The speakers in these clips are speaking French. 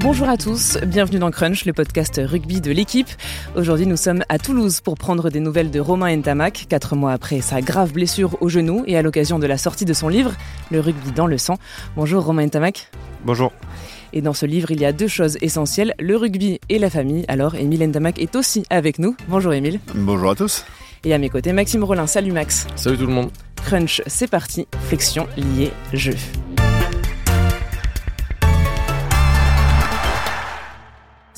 Bonjour à tous, bienvenue dans Crunch, le podcast rugby de l'équipe. Aujourd'hui, nous sommes à Toulouse pour prendre des nouvelles de Romain Ntamak, quatre mois après sa grave blessure au genou et à l'occasion de la sortie de son livre, Le rugby dans le sang. Bonjour Romain Ntamak. Bonjour. Et dans ce livre, il y a deux choses essentielles, le rugby et la famille. Alors, Émile Ntamak est aussi avec nous. Bonjour Émile. Bonjour à tous. Et à mes côtés, Maxime Rollin. Salut Max. Salut tout le monde. Crunch, c'est parti. Flexion, liée, jeu.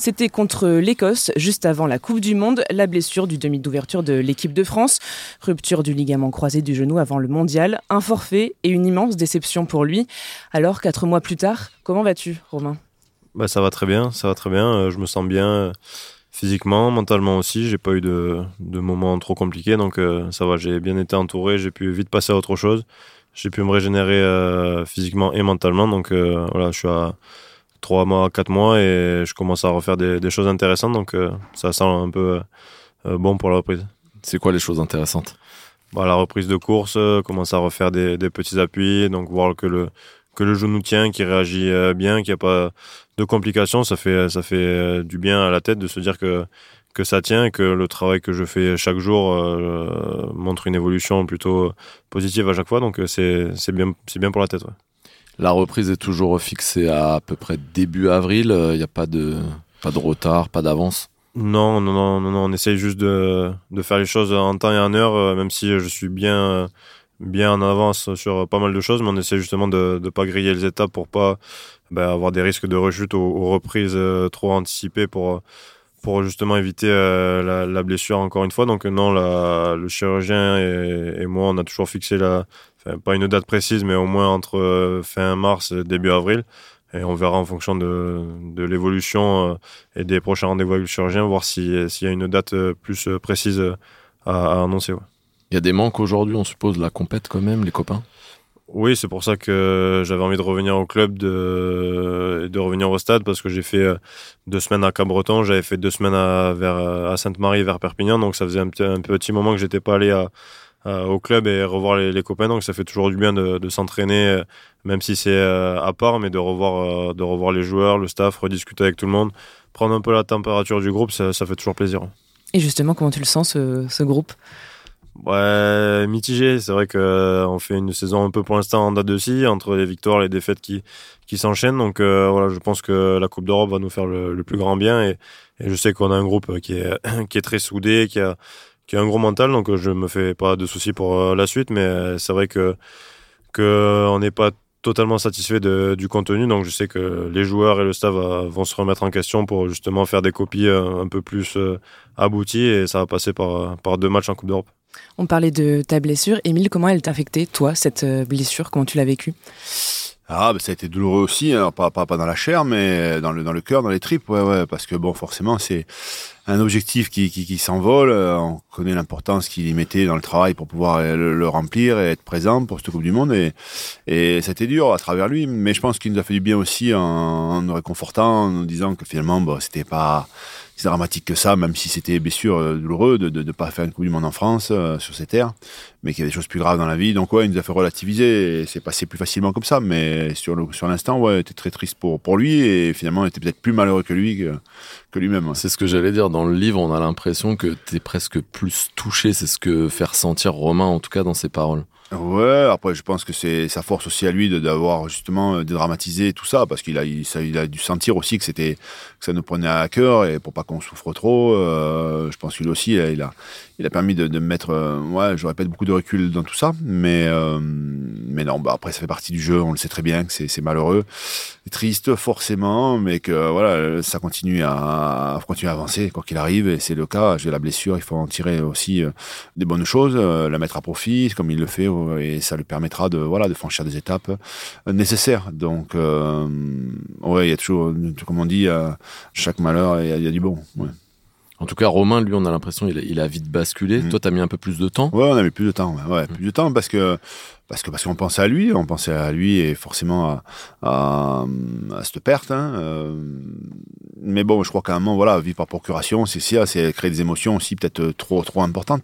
C'était contre l'Écosse, juste avant la Coupe du Monde, la blessure du demi d'ouverture de l'équipe de France, rupture du ligament croisé du genou avant le mondial, un forfait et une immense déception pour lui. Alors, quatre mois plus tard, comment vas-tu, Romain? Bah, Ça va très bien, ça va très bien. Euh, je me sens bien euh, physiquement, mentalement aussi. J'ai pas eu de, moments trop compliqués, donc euh, ça va. J'ai bien été entouré, j'ai pu vite passer à autre chose. J'ai pu me régénérer physiquement et mentalement, donc voilà, je suis à trois mois, quatre mois et je commence à refaire des, choses intéressantes. Donc euh, ça sent un peu euh, bon pour la reprise. C'est quoi les choses intéressantes? Bah, La reprise de course, euh, commencer à refaire des, petits appuis, donc voir que le, que le genou tient, qu'il réagit bien, qu'il n'y a pas de complications. Ça fait, ça fait du bien à la tête de se dire que, que ça tient et que le travail que je fais chaque jour montre une évolution plutôt positive à chaque fois. Donc c'est bien, bien pour la tête. La reprise est toujours fixée à à peu près début avril. Il euh, n'y a pas de, pas de retard, pas d'avance? Non, non, non, non, on essaye juste de, de, faire les choses en temps et en heure, euh, même si je suis bien, bien en avance sur pas mal de choses, mais on essaie justement de ne pas griller les étapes pour pas ben, avoir des risques de rechute aux, reprises euh, trop anticipées pour, pour justement éviter la, blessure encore une fois. Donc non, le chirurgien et, et, moi, on a toujours fixé la, pas une date précise, mais au moins entre euh, fin mars et début avril. Et on verra en fonction de, de l'évolution euh, et des prochains rendez-vous avec le chirurgien, voir s'il y a une date euh, plus précise à, annoncer. Il y a des manques aujourd'hui, on suppose, la compète quand même, les copains? Oui, c'est pour ça que j'avais envie de revenir au club de, de revenir au stade, parce que j'ai fait deux semaines à Cabreton, j'avais fait deux semaines à, vers, à Sainte-Marie, vers Perpignan, donc ça faisait un petit, un petit moment que j'étais pas allé à, au club et revoir les, copains. Donc ça fait toujours du bien de, s'entraîner, euh, même si c'est euh, à part, mais de revoir, de revoir les joueurs, le staff, rediscuter avec tout le monde, prendre un peu la température du groupe, ça, fait toujours plaisir. Et justement, comment tu le sens, ce, groupe? Ouais, mitigé. C'est vrai qu'on fait une saison un peu pour l'instant en date de scie, entre les victoires et les défaites qui, qui s'enchaînent. Donc voilà, je pense que la Coupe d'Europe va nous faire le, plus grand bien. Et, et je sais qu'on a un groupe qui est, qui est très soudé, qui a, qui a un gros mental, donc euh, je me fais pas de soucis pour euh, la suite, mais euh, c'est vrai que, que on n'est pas totalement satisfait de, du contenu, donc je sais que les joueurs et le staff vont se remettre en question pour justement faire des copies un peu plus abouties et ça va passer par, par deux matchs en Coupe d'Europe. On parlait de ta blessure. Émile, comment elle t'a affecté, toi, cette blessure? Comment tu l'as vécue? Ah, bah, ça a été douloureux aussi, hein. pas, pas, pas dans la chair, mais dans le, dans le cœur, dans les tripes, ouais, ouais, parce que bon, forcément, c'est un objectif qui, qui, s'envole. Euh, on connaît l'importance qu'il y mettait dans le travail pour pouvoir le, le, remplir et être présent pour cette Coupe du Monde. Et, et c'était dur à travers lui, mais je pense qu'il nous a fait du bien aussi en, en nous réconfortant, en nous disant que finalement, bon, c'était pas dramatique que ça, même si c'était bien sûr euh, douloureux de ne pas faire une Coupe du Monde en France euh, sur ces terres, mais qu'il y a des choses plus graves dans la vie. Donc ouais, il nous a fait relativiser c'est passé plus facilement comme ça. Mais sur le sur l'instant, ouais, était très triste pour pour lui et finalement, était peut-être plus malheureux que lui que lui-même. C'est ce que j'allais dire. Dans le livre, on a l'impression que tu es presque plus touché. C'est ce que fait ressentir Romain, en tout cas, dans ses paroles. Ouais, après je pense que c'est sa force aussi à lui d'avoir justement euh, dédramatisé tout ça parce qu'il a il, ça, il, a dû sentir aussi que c'était que ça nous prenait à cœur et pour pas qu'on souffre trop, euh, je pense qu'il aussi il a il a permis de, de mettre euh, ouais, je répète beaucoup de recul dans tout ça, mais euh, mais non, bah après ça fait partie du jeu, on le sait très bien que c'est malheureux, triste forcément, mais que voilà, ça continue à, continuer à avancer quoi qu'il arrive et c'est le cas, j'ai la blessure, il faut en tirer aussi des bonnes choses, la mettre à profit comme il le fait et ça lui permettra de voilà de franchir des étapes euh, nécessaires. Donc euh, ouais, il y a toujours, comme on dit, chaque malheur, il y, a du bon. En tout cas, Romain, lui, on a l'impression il, il a vite basculé. Toi, mhm. Toi, t'as mis un peu plus de temps. Ouais, on a mis plus de temps. Ouais, plus de temps parce que parce que parce qu'on pensait à lui, on pensait à lui et forcément à, à, cette perte. Hein, euh, mais bon, je crois qu'à un moment, voilà, vivre par procuration, c'est ça, c'est créer des émotions aussi peut-être trop trop importantes.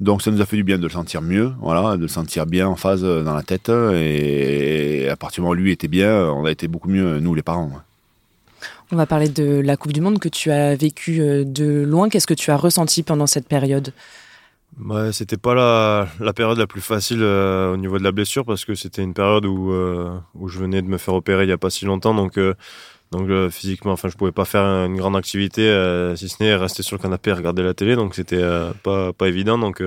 Donc ça nous a fait du bien de le sentir mieux, voilà, de le sentir bien en phase dans la tête. Et à partir du moment où lui était bien, on a été beaucoup mieux nous les parents. On va parler de la Coupe du Monde que tu as vécue de loin. Qu'est-ce que tu as ressenti pendant cette période? Ouais, c'était pas la, la, période la plus facile au niveau de la blessure parce que c'était une période où, où je venais de me faire opérer il y a pas si longtemps. Donc, euh, physiquement, enfin, je pouvais pas faire une grande activité, euh, si ce n'est rester sur le canapé et regarder la télé. Donc c'était euh, pas pas évident. Donc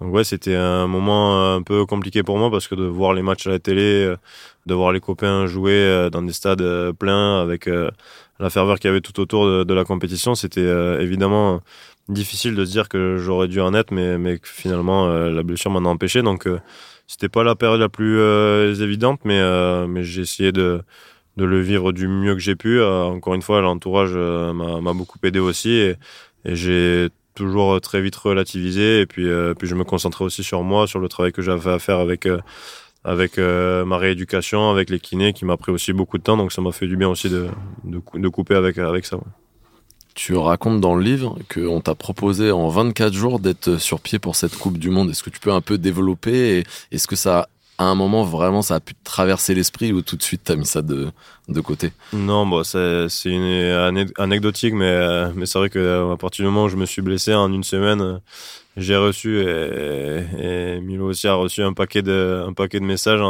donc ouais, c'était un moment un peu compliqué pour moi parce que de voir les matchs à la télé, de voir les copains jouer dans des stades pleins avec la ferveur qu'il y avait tout autour de, la compétition, c'était évidemment difficile de se dire que j'aurais dû en être, mais, mais finalement la blessure m'en a empêché. Donc c'était pas la période la plus évidente, mais, mais j'ai essayé de de le vivre du mieux que j'ai pu. Euh, encore une fois, l'entourage euh, m'a beaucoup aidé aussi et, j'ai toujours très vite relativisé et puis euh, puis je me concentrais aussi sur moi, sur le travail que j'avais à faire avec avec ma rééducation, avec les kinés qui m'a pris aussi beaucoup de temps. Donc ça m'a fait du bien aussi de, de, couper avec avec ça. Tu racontes dans le livre qu'on t'a proposé en 24 jours d'être sur pied pour cette Coupe du Monde. Est-ce que tu peux un peu développer Est-ce que ça à un moment vraiment ça a pu traverser l'esprit ou tout de suite t'as mis ça de, de côté? Non, bon, c'est une anecdotique, mais, euh, mais c'est vrai que euh, partir du moment où je me suis blessé en une semaine, euh, j'ai reçu et, et, Milo aussi a reçu un paquet de, un paquet de messages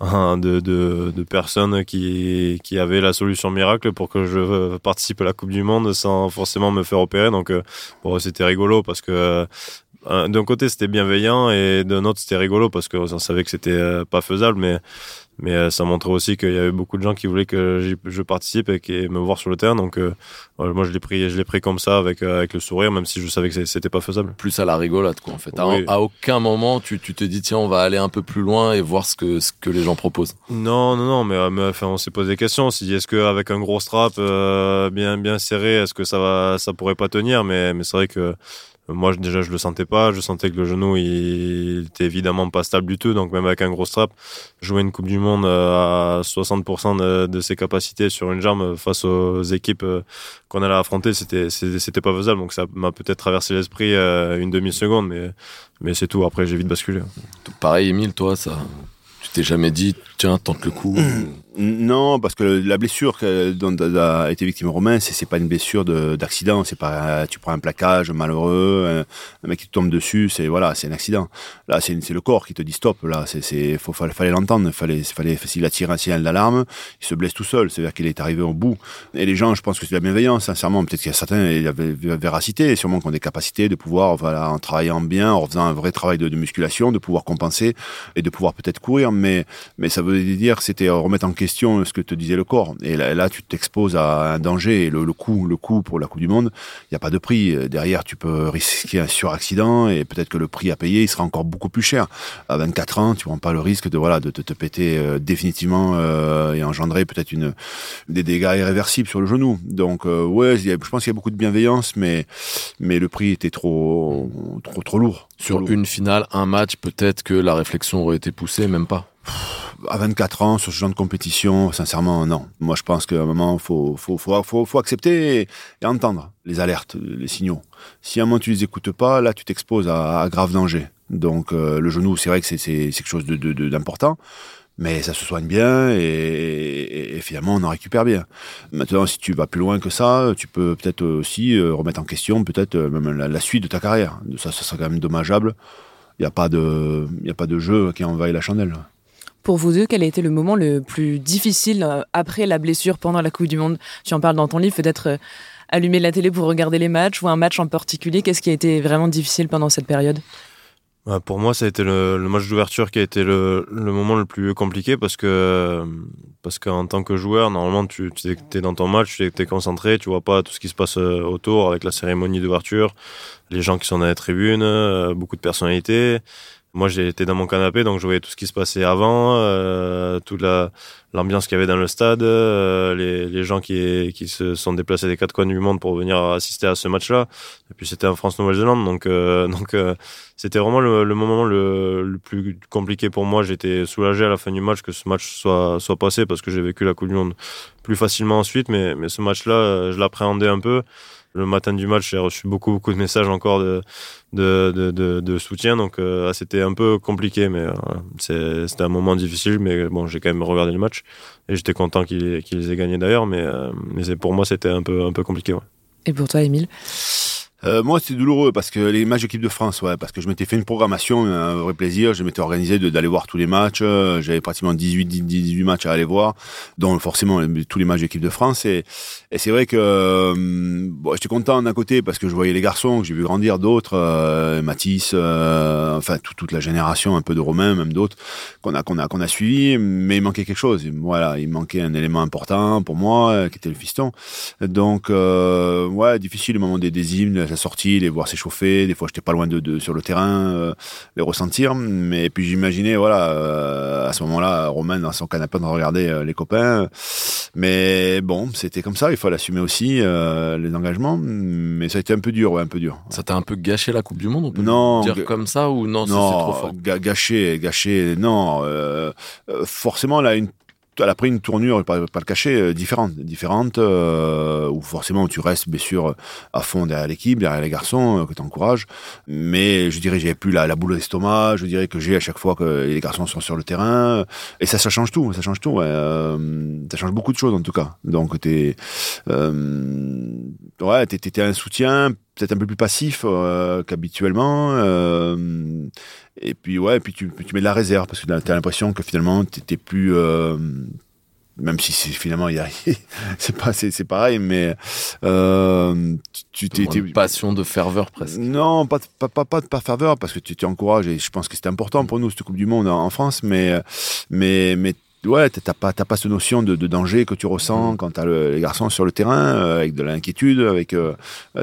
de, de, de, personnes qui, qui avaient la solution miracle pour que je participe à la Coupe du Monde sans forcément me faire opérer. Donc, bon, c'était rigolo parce que d'un côté c'était bienveillant et d'un autre c'était rigolo parce qu'on savait que c'était euh, pas faisable mais mais euh, ça montrait aussi qu'il y avait beaucoup de gens qui voulaient que je participe et qui me voir sur le terrain. Donc euh, moi je l'ai pris je l'ai pris comme ça avec avec le sourire même si je savais que c'était pas faisable. Plus à la rigolade quoi en fait. À, aucun moment tu, tu te dis tiens on va aller un peu plus loin et voir ce que ce que les gens proposent. Non non non mais, mais enfin on s'est posé des questions. On s'est dit est-ce que avec un gros strap bien bien serré est-ce que ça va ça pourrait pas tenir? Mais mais c'est vrai que moi, déjà, je le sentais pas. Je sentais que le genou, il était évidemment pas stable du tout. Donc, même avec un gros strap, jouer une Coupe du Monde euh, à 60% de, ses capacités sur une jambe face aux équipes euh, qu'on allait affronter, c'était, c'était pas faisable. Donc, ça m'a peut-être traversé l'esprit euh, une demi-seconde, mais, mais c'est tout. Après, j'ai vite basculé. Pareil, Emile, toi, ça, tu t'es jamais dit, tiens, tente le coup Non, parce que la blessure dont a été victime Romain, c'est pas une blessure d'accident. C'est pas tu prends un plaquage malheureux, un, mec qui te tombe dessus, c'est voilà, c'est un accident. Là, c'est le corps qui te dit stop. Là, c'est fallait l'entendre. Fallait fallait s'il a un signal d'alarme, il se blesse tout seul. C'est-à-dire qu'il est arrivé au bout. Et les gens, je pense que c'est de la bienveillance. Sincèrement, peut-être qu'il y a certains, il y avait véracité, sûrement qu'on a des capacités de pouvoir voilà en travaillant bien, en faisant un vrai travail de, de musculation, de pouvoir compenser et de pouvoir peut-être courir. Mais mais ça veut dire c'était remettre en question question ce que te disait le corps. Et là, tu t'exposes à un danger. Et le, le coût, le coût pour la Coupe du Monde, il n'y a pas de prix. Derrière, tu peux risquer un suraccident et peut-être que le prix à payer, il sera encore beaucoup plus cher. À 24 ans, tu prends pas le risque de voilà de, te péter euh, définitivement euh, et engendrer peut-être une des dégâts irréversibles sur le genou. Donc euh, ouais, je pense qu'il y a beaucoup de bienveillance, mais mais le prix était trop trop trop lourd. Sur une finale, un match, peut-être que la réflexion aurait été poussée, même pas à 24 ans, sur ce genre de compétition, sincèrement, non. Moi, je pense qu'à un moment, faut, faut, accepter et, entendre les alertes, les signaux. Si à un moment tu les écoutes pas, là, tu t'exposes à, grave danger. Donc, euh, le genou, c'est vrai que c'est quelque chose d'important. Mais ça se soigne bien et, finalement on en récupère bien. Maintenant, si tu vas plus loin que ça, tu peux peut-être aussi euh, remettre en question peut-être euh, même la, suite de ta carrière. Ça, ça serait quand même dommageable. Il n'y a il a pas de jeu qui envahit la chandelle. Pour vous deux, quel a été le moment le plus difficile euh, après la blessure pendant la Coupe du Monde? Tu en parles dans ton livre, peut-être euh, allumer la télé pour regarder les matchs ou un match en particulier. Qu'est-ce qui a été vraiment difficile pendant cette période? Bah, pour moi, ça a été le, match d'ouverture qui a été le, moment le plus compliqué parce que parce qu'en tant que joueur, normalement, tu, es dans ton match, tu es, concentré, tu vois pas tout ce qui se passe euh, autour avec la cérémonie d'ouverture, les gens qui sont dans la tribune, beaucoup de personnalités. Moi, j'étais dans mon canapé, donc je voyais tout ce qui se passait avant, euh, toute la, l'ambiance qu'il y avait dans le stade, euh, les, gens qui, se sont déplacés des quatre coins du monde pour venir assister à ce match-là. Et puis c'était en France-Nouvelle-Zélande, donc euh, c'était vraiment le, moment le, plus compliqué pour moi. J'étais soulagé à la fin du match que ce match soit passé parce que j'ai vécu la Coupe du Monde plus facilement ensuite, mais ce match-là, je l'appréhendais un peu. Le matin du match, j'ai reçu beaucoup, beaucoup de messages encore de, soutien. Donc, euh, c'était un peu compliqué, mais euh, c'était un moment difficile. Mais bon, j'ai quand même regardé le match et j'étais content qu'ils aient gagné d'ailleurs. Mais, euh, pour moi, c'était un peu, un peu compliqué. Et pour toi, Émile? Euh, moi, c'est douloureux parce que les matchs d'équipe de France, ouais, parce que je m'étais fait une programmation, un vrai plaisir. Je m'étais organisé d'aller voir tous les matchs. Euh, j'avais pratiquement 18, 18 matchs à aller voir, dont forcément tous les matchs d'équipe de France. Et, c'est vrai que euh, bon, j'étais content d'un côté parce que je voyais les garçons que j'ai vu grandir, d'autres, euh, Matisse, enfin toute la génération un peu de Romain, même d'autres qu'on a suivi. Mais il manquait quelque chose. Voilà, il manquait un élément important pour moi, qui était le fiston. Donc ouais, difficile le moment des, des sortie, les voir s'échauffer. Des fois, j'étais pas loin de, sur le terrain, euh, les ressentir. Mais puis j'imaginais, voilà, euh, à ce moment-là, Romain dans son canapé de regarder euh, les copains. Mais bon, c'était comme ça. Il faut l'assumer aussi les engagements. Mais ça a été un peu dur, ouais, un peu dur. Ça t'a un peu gâché la Coupe du Monde, on peut non, dire comme ça ou non, non c'est trop fort? Gâché, gâché. Non, forcément là, une elle a pris une tournure, pas, pas le cacher, euh, différente, différente euh, où forcément tu restes bien sûr à fond derrière l'équipe, derrière les garçons euh, que tu encourages, mais je dirais j'ai plus la, la boule d'estomac, je dirais que j'ai à chaque fois que les garçons sont sur le terrain, et ça, ça change tout, ça change tout, ouais, euh, ça change beaucoup de choses en tout cas. Donc t'es, euh, ouais, t'étais un soutien peut-être un peu plus passif qu'habituellement. Et puis ouais, puis tu, tu mets de la réserve parce que tu as l'impression que finalement tu n'es plus euh, même si c'est finalement il c'est pas c'est pareil mais euh, tu t'es une passion de ferveur presque non pas pas pas, pas de pas ferveur parce que tu t'encourages et je pense que c'était important pour nous cette coupe du monde en, France mais mais mais ouais, t'as pas, t'as pas cette notion de, de, danger que tu ressens mm. quand t'as les garçons sur le terrain, euh, avec de l'inquiétude, avec euh,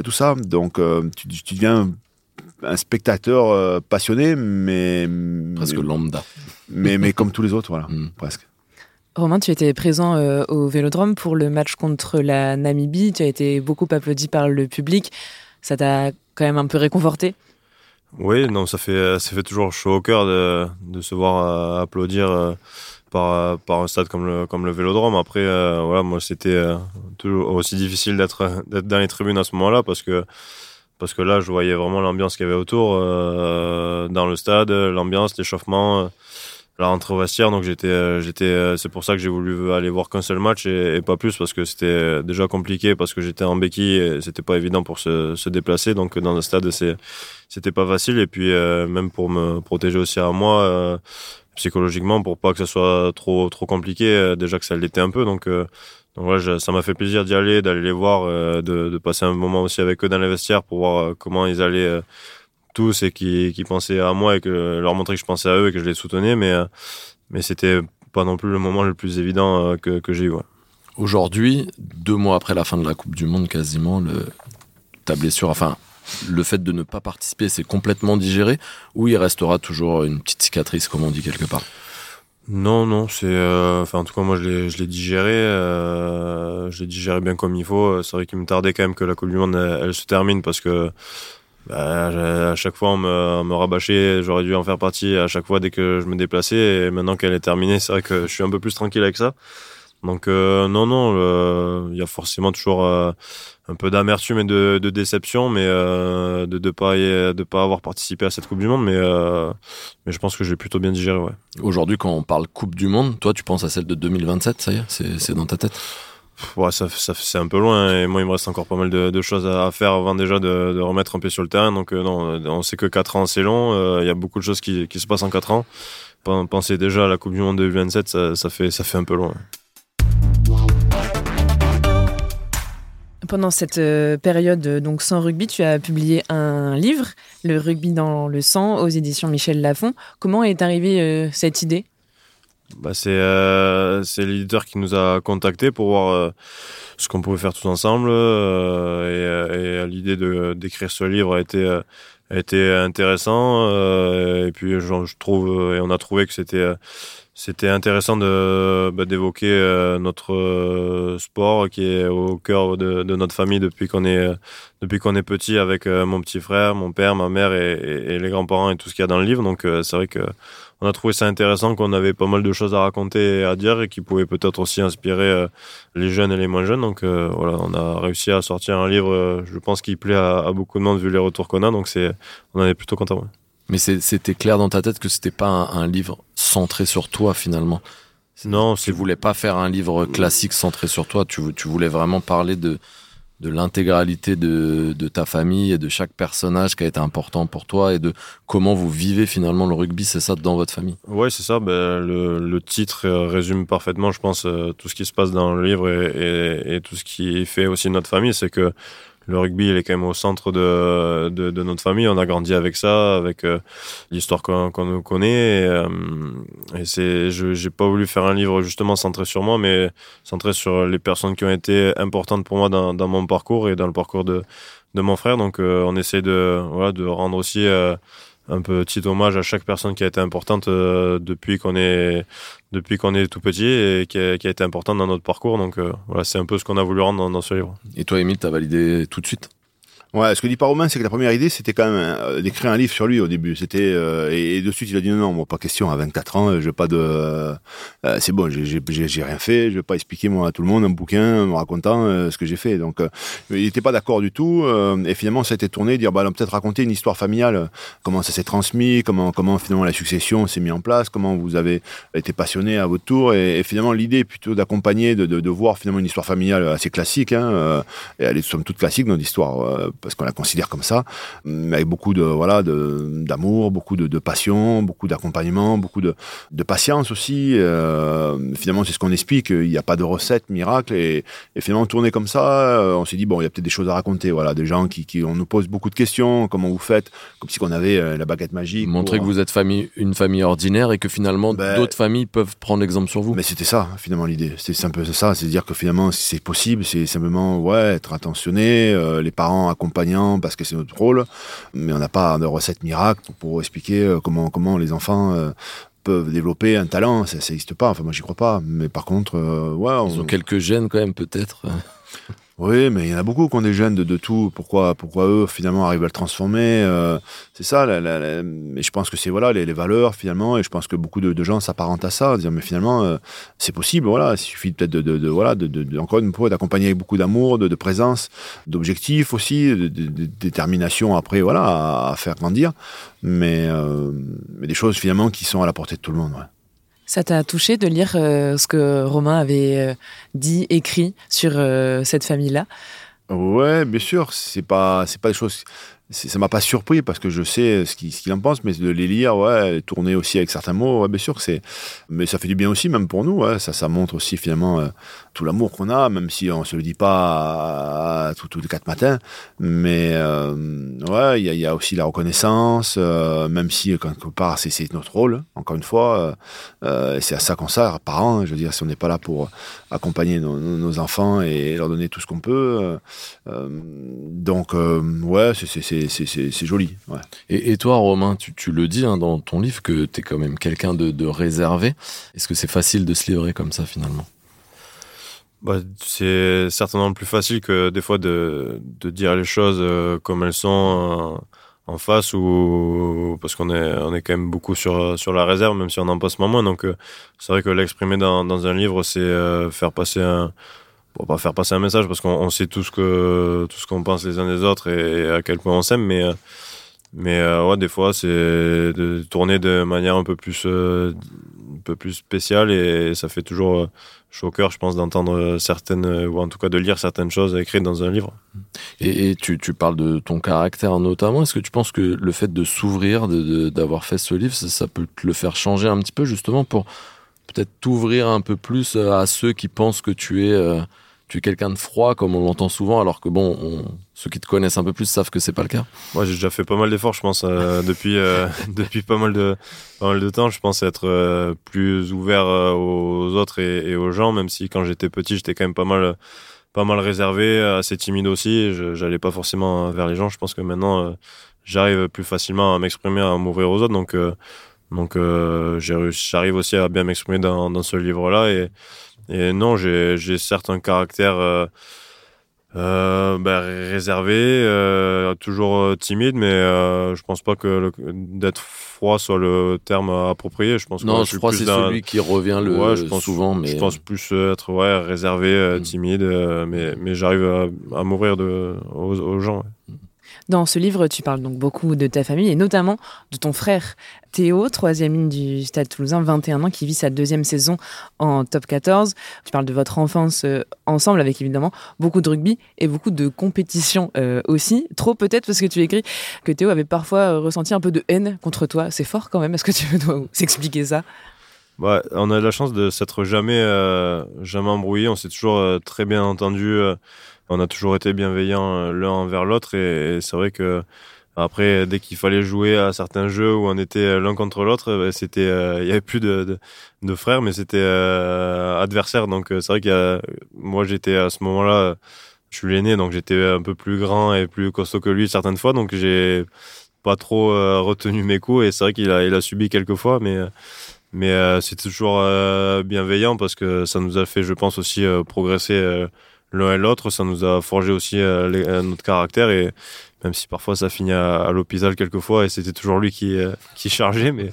tout ça. Donc, tu, tu deviens un spectateur euh, passionné, mais presque lambda. Mais mais comme tous les autres, voilà, mm. presque. Romain, tu étais présent euh, au Vélodrome pour le match contre la Namibie. Tu as été beaucoup applaudi par le public. Ça t'a quand même un peu réconforté? Oui, non, ça fait ça fait toujours chaud au cœur de, de se voir euh, applaudir. par, par un stade comme le, comme le Vélodrome. Après, voilà, moi, c'était toujours aussi difficile d'être dans les tribunes à ce moment-là parce que parce que là, je voyais vraiment l'ambiance qu'il y avait autour, euh, dans le stade, l'ambiance, l'échauffement, euh, la rentrée au vestiaire. Donc j'étais, euh, j'étais, c'est pour ça que j'ai voulu aller voir qu'un seul match et, pas plus parce que c'était déjà compliqué parce que j'étais en béquille et c'était pas évident pour se, se, déplacer. Donc dans le stade, c'est, c'était pas facile et puis même pour me protéger aussi à moi psychologiquement pour pas que ça soit trop trop compliqué. déjà que ça l'était un peu donc donc ouais, ça m'a fait plaisir d'y aller, d'aller les voir, euh, de, passer un moment aussi avec eux dans les vestiaires pour voir euh, comment ils allaient euh, tous et qui, pensaient à moi et que leur montrer que je pensais à eux et que je les soutenais. Mais, mais c'était pas non plus le moment le plus évident que, j'ai eu. Aujourd'hui, deux mois après la fin de la Coupe du Monde, quasiment, le, ta blessure, enfin, le fait de ne pas participer, c'est complètement digéré ou il restera toujours une petite cicatrice, comme on dit quelque part? Non, non, c'est, euh, enfin en tout cas moi je l'ai, je l'ai digéré, euh, je l'ai digéré bien comme il faut. C'est vrai qu'il me tardait quand même que la Coupe du Monde elle, se termine parce que bah, à chaque fois on me, on me rabâchait, j'aurais dû en faire partie à chaque fois dès que je me déplaçais. Et maintenant qu'elle est terminée, c'est vrai que je suis un peu plus tranquille avec ça. Donc euh, non, non, il y a forcément toujours euh, un peu d'amertume et de, de, déception, mais euh, de ne pas, de pas avoir participé à cette Coupe du Monde, mais, mais je pense que j'ai plutôt bien digéré. Ouais. Aujourd'hui, quand on parle Coupe du Monde, toi, tu penses à celle de 2027, ça y est, c'est dans ta tête? Ouais, ça, ça c'est un peu loin et moi il me reste encore pas mal de, de choses à, faire avant déjà de, de, remettre un pied sur le terrain. Donc non, on sait que 4 ans c'est long. Il y a beaucoup de choses qui, qui se passent en 4 ans. Penser déjà à la Coupe du Monde 2027, ça, ça fait ça fait un peu loin. Pendant cette euh, période donc sans rugby, tu as publié un livre, Le rugby dans le sang, aux éditions Michel Lafon. Comment est arrivée euh, cette idée? Bah euh, c'est l'éditeur qui nous a contactés pour voir ce qu'on pouvait faire tous ensemble et, l'idée de d'écrire ce livre a été a été intéressant et puis je, trouve et on a trouvé que c'était c'était intéressant de bah, d'évoquer euh, notre euh, sport qui est au cœur de, de notre famille depuis qu'on est euh, depuis qu'on est petit avec mon petit frère, mon père, ma mère et, et, les grands-parents et tout ce qu'il y a dans le livre. Donc c'est vrai que on a trouvé ça intéressant qu'on avait pas mal de choses à raconter et à dire et qui pouvaient peut-être aussi inspirer les jeunes et les moins jeunes. Donc voilà, on a réussi à sortir un livre, je pense, qui plaît à, à, beaucoup de monde vu les retours qu'on a. Donc c'est on en est plutôt content. Mais c'était clair dans ta tête que c'était pas un, livre centré sur toi finalement. Non, tu voulais pas faire un livre classique centré sur toi. Tu, tu voulais vraiment parler de de l'intégralité de, de, ta famille et de chaque personnage qui a été important pour toi et de comment vous vivez finalement le rugby, c'est ça dans votre famille? Oui, c'est ça. Ben, le, le, titre résume parfaitement, je pense, euh, tout ce qui se passe dans le livre et, et, et tout ce qui fait aussi notre famille. C'est que le rugby, il est quand même au centre de, de, notre famille. On a grandi avec ça, avec euh, l'histoire qu'on nous connaît. Et, euh, c'est, je j'ai pas voulu faire un livre justement centré sur moi, mais centré sur les personnes qui ont été importantes pour moi dans, dans mon parcours et dans le parcours de, de mon frère. Donc, euh, on essaie de, voilà, de rendre aussi un petit hommage à chaque personne qui a été importante euh, depuis qu'on est depuis qu'on est tout petit et qui a, été importante dans notre parcours. Donc euh, voilà, c'est un peu ce qu'on a voulu rendre dans, dans ce livre. Et toi, Émile, t'as validé tout de suite? Ouais, ce que dit pas Romain, c'est que la première idée, c'était quand même euh, d'écrire un livre sur lui au début. C'était euh, et, de suite, il a dit non, non, moi pas question. À 24 ans, je pas de. Euh, c'est bon, j'ai rien fait. Je vais pas expliquer moi à tout le monde un bouquin me racontant ce que j'ai fait. Donc, il était pas d'accord du tout. et finalement, ça a été tourné, dire bah peut-être raconter une histoire familiale, comment ça s'est transmis, comment comment finalement la succession s'est mise en place, comment vous avez été passionné à votre tour. Et, finalement, l'idée plutôt d'accompagner, de, de, de, voir finalement une histoire familiale assez classique. Hein, et elle est somme toute classique notre histoire parce qu'on la considère comme ça, mais avec beaucoup de voilà d'amour, beaucoup de, de, passion, beaucoup d'accompagnement, beaucoup de, de, patience aussi. Euh, finalement, c'est ce qu'on explique. Il n'y a pas de recette miracle et, et finalement tourner comme ça, euh, on s'est dit bon, il y a peut-être des choses à raconter. Voilà, des gens qui, qui on nous pose beaucoup de questions. Comment vous faites Comme si on avait euh, la baguette magique. Montrer que vous êtes famille, une famille ordinaire et que finalement ben, d'autres familles peuvent prendre l'exemple sur vous. Mais c'était ça finalement l'idée. C'est un peu ça, c'est dire que finalement c'est possible, c'est simplement ouais être attentionné, les parents parce que c'est notre rôle, mais on n'a pas de recette miracle pour expliquer euh, comment, comment les enfants euh, peuvent développer un talent. Ça n'existe pas. Enfin, moi, j'y crois pas. Mais par contre, euh, ouais. Ils ont quelques gènes quand même, peut-être. Oui, mais il y en a beaucoup qui ont des gènes de, de tout. Pourquoi, pourquoi eux finalement arrivent à le transformer euh, C'est ça. La, la, mais je pense que c'est voilà les, les, valeurs finalement, et je pense que beaucoup de, de gens s'apparentent à ça, dire mais finalement euh, c'est possible. Voilà, il suffit peut-être de, de, voilà de, encore une fois d'accompagner avec beaucoup d'amour, de, présence, d'objectifs aussi, de, détermination après voilà à, à faire grandir. Mais, euh, mais des choses finalement qui sont à la portée de tout le monde. Ouais. Ça t'a touché de lire euh, ce que Romain avait euh, dit, écrit sur euh, cette famille-là? Ouais, bien sûr. C'est pas, c'est pas des choses ça m'a pas surpris parce que je sais ce qu'il, en pense, mais de les lire, ouais, tourner aussi avec certains mots, ouais, bien sûr que c'est, mais ça fait du bien aussi, même pour nous, ouais, ça, ça montre aussi finalement tout l'amour qu'on a, même si on se le dit pas tous les quatre matins, mais euh, ouais, il y a, aussi la reconnaissance, euh, même si quelque part c'est, notre rôle, encore une fois, c'est à ça qu'on sert, parents, je veux dire, si on n'est pas là pour accompagner nos, enfants et leur donner tout ce qu'on peut, donc ouais, c'est joli. Ouais. Et, et, toi, Romain, tu, tu le dis hein, dans ton livre que tu es quand même quelqu'un de, de, réservé. Est-ce que c'est facile de se livrer comme ça finalement? Bah, C'est certainement plus facile que des fois de, de dire les choses euh, comme elles sont euh, en face ou parce qu'on est on est quand même beaucoup sur sur la réserve même si on en passe moins donc euh, c'est vrai que l'exprimer dans, dans un livre c'est faire passer un pas faire passer un message parce qu'on sait tout ce que tout ce qu'on pense les uns des autres et, à quel point on s'aime mais mais ouais des fois c'est de tourner de manière un peu plus peu plus spéciale et ça fait toujours chaud au cœur je pense d'entendre certaines ou en tout cas de lire certaines choses écrites dans un livre. Et, et tu, tu, parles de ton caractère notamment. Est-ce que tu penses que le fait de s'ouvrir d'avoir fait ce livre ça, ça peut te le faire changer un petit peu justement pour peut-être t'ouvrir un peu plus à ceux qui pensent que tu es tu es quelqu'un de froid comme on l'entend souvent alors que bon on, ceux qui te connaissent un peu plus savent que c'est pas le cas. Moi j'ai déjà fait pas mal d'efforts je pense euh, depuis euh, depuis pas mal de pas mal de temps. Je pense être euh, plus ouvert aux autres et, et, aux gens même si quand j'étais petit j'étais quand même pas mal pas mal réservé assez timide aussi. J'allais pas forcément vers les gens. Je pense que maintenant j'arrive plus facilement à m'exprimer à m'ouvrir aux autres. Donc Donc j'arrive aussi à bien m'exprimer dans, dans, ce livre-là. Et, et non, j'ai certes un caractère euh, bah, réservé, euh, toujours euh, timide, mais euh, je pense pas que d'être froid soit le terme approprié. Je pense non, je, crois que c'est celui qui revient le ouais, je pense, souvent. Mais je pense plus être ouais réservé, mm. timide, mais mais j'arrive à, à m'ouvrir aux, aux gens. Ouais. Dans ce livre, tu parles donc beaucoup de ta famille et notamment de ton frère Théo, troisième ligne du Stade Toulousain, 21 ans, qui vit sa deuxième saison en top 14. Tu parles de votre enfance euh, ensemble avec évidemment beaucoup de rugby et beaucoup de compétition euh, aussi. Trop peut-être parce que tu écris que Théo avait parfois euh, ressenti un peu de haine contre toi. C'est fort quand même. Est-ce que tu veux s'expliquer ça? Ouais, on a la chance de s'être jamais, jamais embrouillé. On s'est toujours très bien entendu on a toujours été bienveillants euh, l'un envers l'autre et, c'est vrai que après dès qu'il fallait jouer à certains jeux où on était euh, l'un contre l'autre ben, c'était euh, il y avait plus de, frères mais c'était euh, adversaire donc c'est vrai que moi j'étais à ce moment-là je suis l'aîné donc j'étais un peu plus grand et plus costaud que lui certaines fois. Donc j'ai pas trop retenu mes coups et c'est vrai qu'il a il a subi quelques fois mais mais c'est toujours bienveillant parce que ça nous a fait je pense aussi progresser l'un et l'autre, ça nous a forgé aussi euh, euh, notre caractère et même si parfois ça finit à, l'hôpital quelquefois et c'était toujours lui qui, euh, qui chargeait, mais,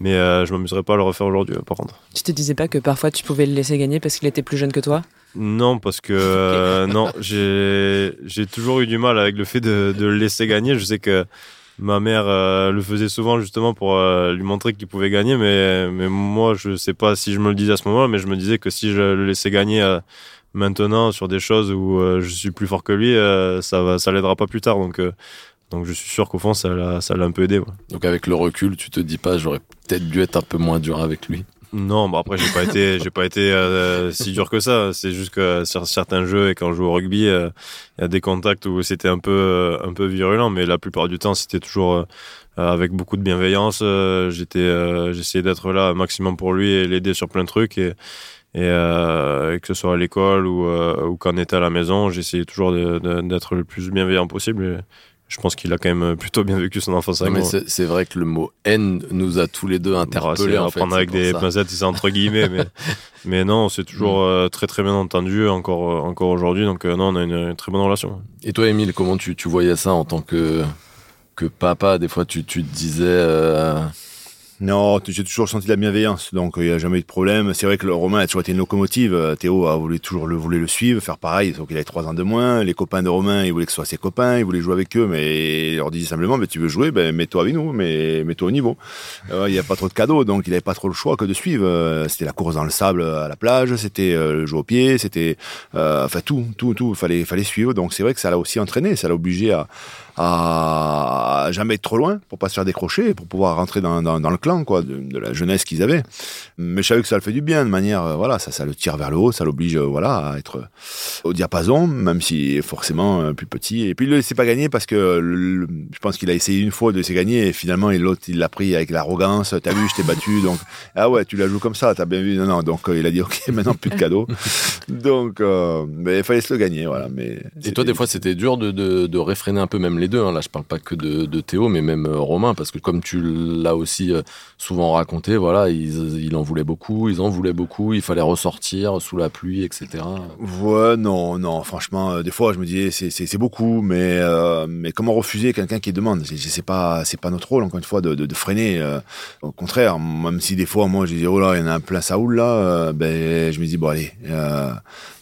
mais je m'amuserais pas à le refaire aujourd'hui par contre. Tu te disais pas que parfois tu pouvais le laisser gagner parce qu'il était plus jeune que toi? Non, parce que non, j'ai j'ai toujours eu du mal avec le fait de, de le laisser gagner. Je sais que ma mère le faisait souvent justement pour lui montrer qu'il pouvait gagner, mais mais moi je sais pas si je me le disais à ce moment-là, mais je me disais que si je le laissais gagner maintenant sur des choses où euh, je suis plus fort que lui, euh, ça va, ça l'aidera pas plus tard. Donc, euh, donc je suis sûr qu'au fond, ça l'a, ça l'a un peu aidé. Donc avec le recul, tu te dis pas, j'aurais peut-être dû être un peu moins dur avec lui? Non, bah après j'ai pas été, j'ai pas été si dur que ça. C'est juste que sur certains jeux et quand je joue au rugby, il y a des contacts où c'était un peu, un peu virulent, mais la plupart du temps c'était toujours avec beaucoup de bienveillance. j'étais, j'essayais d'être là maximum pour lui et l'aider sur plein de trucs et euh, et, que ce soit à l'école ou, euh, ou quand on était à la maison, j'essayais toujours d'être le plus bienveillant possible. Et je pense qu'il a quand même plutôt bien vécu son enfance avec mais C'est vrai que le mot haine nous a tous les deux interpellés. on va prendre avec des pincettes, c'est entre guillemets, mais, mais non, c'est toujours mm. euh, très très bien entendu encore, encore aujourd'hui. Donc non, on a une, très bonne relation. Et toi, Émile, comment tu, tu voyais ça en tant que, que papa? Des fois, tu, tu te disais non, j'ai toujours senti la bienveillance, donc il n'y a jamais eu de problème. C'est vrai que le Romain a toujours été une locomotive. Euh, Théo a voulu toujours le, voulait le suivre, faire pareil, donc il avait trois ans de moins. Les copains de Romain, il voulait que ce soit ses copains, il voulait jouer avec eux, mais il leur disait simplement, mais tu veux jouer, ben mets-toi avec nous, mais mets-toi au niveau. Euh, il n'y a pas trop de cadeaux, donc il n'avait pas trop le choix que de suivre. Euh, c'était la course dans le sable à la plage, c'était le jeu au pied, c'était, enfin tout, tout, tout, fallait, fallait suivre. Donc c'est vrai que ça l'a aussi entraîné, ça l'a obligé à à jamais être trop loin pour pas se faire décrocher, pour pouvoir rentrer dans, le clan quoi, de, la jeunesse qu'ils avaient. Mais je savais que ça le fait du bien de manière, euh, voilà, ça, ça le tire vers le haut, ça l'oblige, euh, voilà, à être au diapason, même si forcément euh, plus petit. Et puis il le laissait pas gagner parce que je pense qu'il a essayé une fois de laisser gagner et finalement l'autre il l'a pris avec l'arrogance. T'as vu, je t'ai battu, donc ah ouais, tu la joues comme ça, t'as bien vu. Non non, donc il a dit ok, maintenant plus de cadeaux. donc mais il fallait se le gagner, voilà. Mais et toi des fois c'était dur de, de, de réfréner un peu même les deux. Hein. Là, je parle pas que de, Théo, mais même euh, Romain, parce que comme tu l'as aussi euh, souvent raconté, voilà, il en voulait beaucoup, ils en voulaient beaucoup, il fallait ressortir sous la pluie, etc. Ouais, non, non, franchement, euh, des fois, je me disais, c'est beaucoup, mais, mais comment refuser quelqu'un qui demande? C'est pas, pas notre rôle, encore une fois, de, freiner. au contraire, même si des fois, moi, je disais, oh là, il y en a un plein Saoul là, ben, je me dis, bon, allez,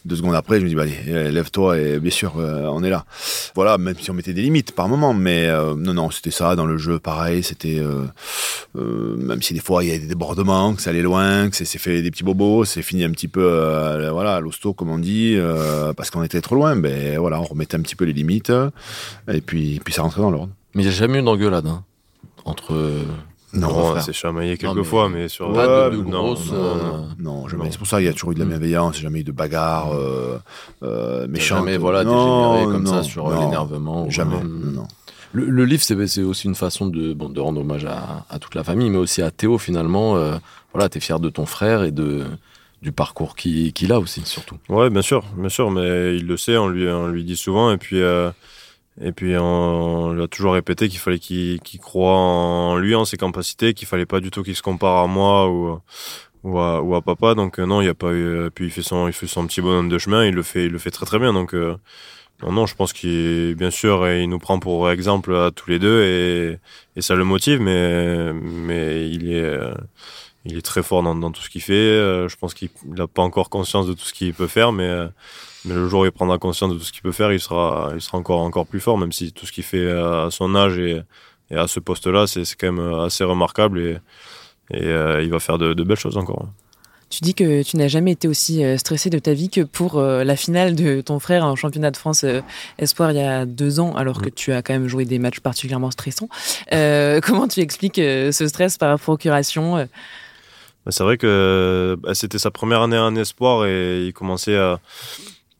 deux secondes après, je me dis, bah, allez, lève-toi et bien sûr, on est là. Voilà, même si on mettait des limites par moment, mais euh, non, non, c'était ça dans le jeu, pareil. C'était euh, euh, même si des fois il y a des débordements, que ça allait loin, que c'est fait des petits bobos, c'est fini un petit peu, voilà, à l'hosto comme on dit, parce qu'on était trop loin. Ben voilà, on remettait un petit peu les limites et puis puis ça rentrait dans l'ordre. Mais il n'y a jamais eu d'engueulade hein, entre non, c'est chamaillé quelques fois, mais sur pas de, grosses. Non, jamais. C'est pour ça qu'il y a toujours eu de la bienveillance, jamais eu de bagarre euh, euh, méchante. Jamais, voilà, dégénéré comme ça sur l'énervement. Jamais. Non. Le, livre, c'est aussi une façon de, rendre hommage à, toute la famille, mais aussi à Théo finalement. Euh, voilà, t'es fier de ton frère et de du parcours qu'il a aussi, surtout. Ouais, bien sûr, bien sûr, mais il le sait, on lui, on dit souvent, et puis. Euh, Et puis on, lui a toujours répété qu'il fallait qu'il croit en lui, en ses capacités, qu'il fallait pas du tout qu'il se compare à moi ou, ou, à, papa. Donc non, il y a pas eu. Puis il fait son, il fait son petit bonhomme de chemin. Il le fait, il le fait très très bien. Donc non, non, je pense qu'il, bien sûr, il nous prend pour exemple à tous les deux et, ça le motive, mais, mais il est, il est très fort dans, tout ce qu'il fait. Euh, je pense qu'il n'a pas encore conscience de tout ce qu'il peut faire, mais, euh, mais le jour où il prendra conscience de tout ce qu'il peut faire, il sera, il sera encore, encore plus fort, même si tout ce qu'il fait à son âge et, à ce poste-là, c'est quand même assez remarquable et, euh, il va faire de belles choses encore. Tu dis que tu n'as jamais été aussi euh, stressé de ta vie que pour euh, la finale de ton frère en championnat de France euh, Espoir il y a deux ans, alors que mm. tu as quand même joué des matchs particulièrement stressants. comment tu expliques ce stress par procuration bah, C'est vrai que bah, c'était sa première année en Espoir et il commençait à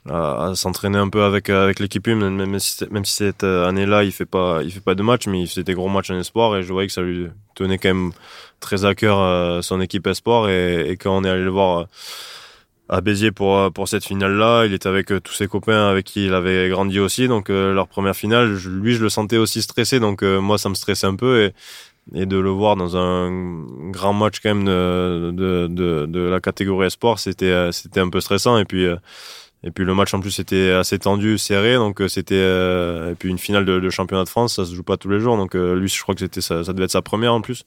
à, s'entraîner un peu avec avec l'équipe même, même si, même si cette année-là il fait pas il fait pas de match mais il faisait des gros matchs en espoir et je voyais que ça lui tenait quand même très à cœur euh, son équipe espoir et, et, quand on est allé le voir euh, à Béziers pour euh, pour cette finale là il était avec tous ses copains avec qui il avait grandi aussi donc leur première finale lui je le sentais aussi stressé donc moi ça me stressait un peu et et de le voir dans un grand match quand même de de de, de la catégorie espoir c'était c'était un peu stressant et puis et puis le match en plus était assez tendu, serré, donc euh, c'était euh, et puis une finale de, de, championnat de France, ça se joue pas tous les jours, donc euh, lui je crois que c'était ça, ça devait être sa première en plus.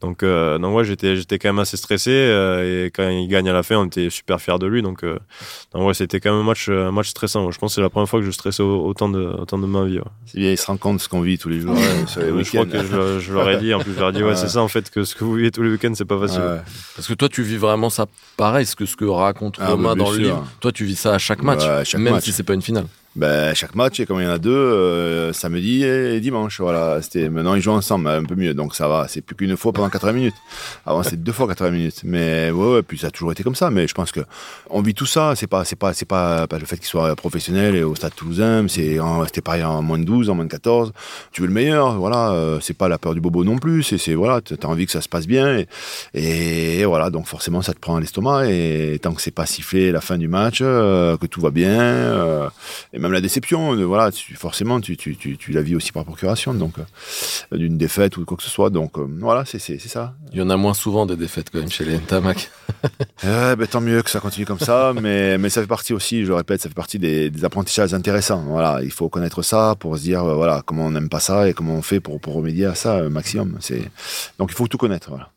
Donc donc ouais j'étais j'étais quand même assez stressé et quand il gagne à la fin on était super fier de lui, donc donc ouais c'était quand même un match un match stressant. Je pense que c'est la première fois que je stressais autant de autant de ma vie. Ouais. C'est bien, il se rend compte de ce qu'on vit tous les jours. sur les je crois que je, je leur ai dit en plus je leur ai dit ouais, c'est ça en fait que ce que vous vivez tous les week-ends c'est pas facile. Parce que toi tu vis vraiment ça pareil, ce que ce que raconte ah, Romain bah, dans le livre. Toi tu vis ça à chaque match, chaque même si c'est pas une finale ben, chaque match, et comme il y en a deux, euh, samedi et dimanche. Voilà, c'était maintenant ils jouent ensemble, un peu mieux, donc ça va. C'est plus qu'une fois pendant 80 minutes. Avant c'était deux fois 80 minutes, mais ouais, ouais, puis ça a toujours été comme ça. Mais je pense que on vit tout ça. C'est pas, c'est pas, c'est pas, le fait qu'il soit professionnel et au Stade Toulousain. C'est, c'était pareil en moins de 12, en moins de 14. Tu veux le meilleur, voilà. Euh, c'est pas la peur du bobo non plus. C'est, c'est voilà, t'as envie que ça se passe bien et, et, voilà. Donc forcément, ça te prend à l'estomac et tant que c'est pas sifflé la fin du match, euh, que tout va bien. Euh, même la déception, euh, voilà, forcément, tu, tu, tu, la vis aussi par procuration, donc euh, d'une défaite ou quoi que ce soit. Donc euh, voilà, c'est ça. Il y en a moins souvent des défaites quand même chez les Ntamak. ben, tant mieux que ça continue comme ça, mais, mais ça fait partie aussi, je répète, ça fait partie des, apprentissages intéressants. Voilà, il faut connaître ça pour se dire voilà comment on n'aime pas ça et comment on fait pour, pour remédier à ça maximum. Donc il faut tout connaître. Voilà.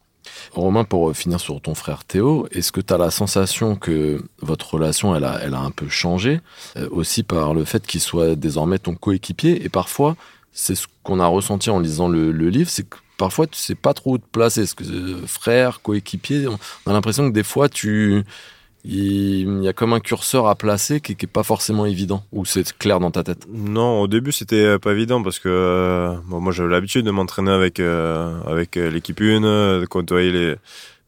Romain, pour finir sur ton frère Théo, est-ce que tu as la sensation que votre relation, elle a, elle a un peu changé, euh, aussi par le fait qu'il soit désormais ton coéquipier? Et parfois, c'est ce qu'on a ressenti en lisant le, livre, c'est que parfois tu sais pas trop où te placer. Est-ce que euh, frère, coéquipier, on a l'impression que des fois tu il y a comme un curseur à placer qui, qui est pas forcément évident ou c'est clair dans ta tête? Non, au début c'était euh, pas évident parce que euh, moi j'avais l'habitude de m'entraîner avec euh, avec l'équipe une, de côtoyer les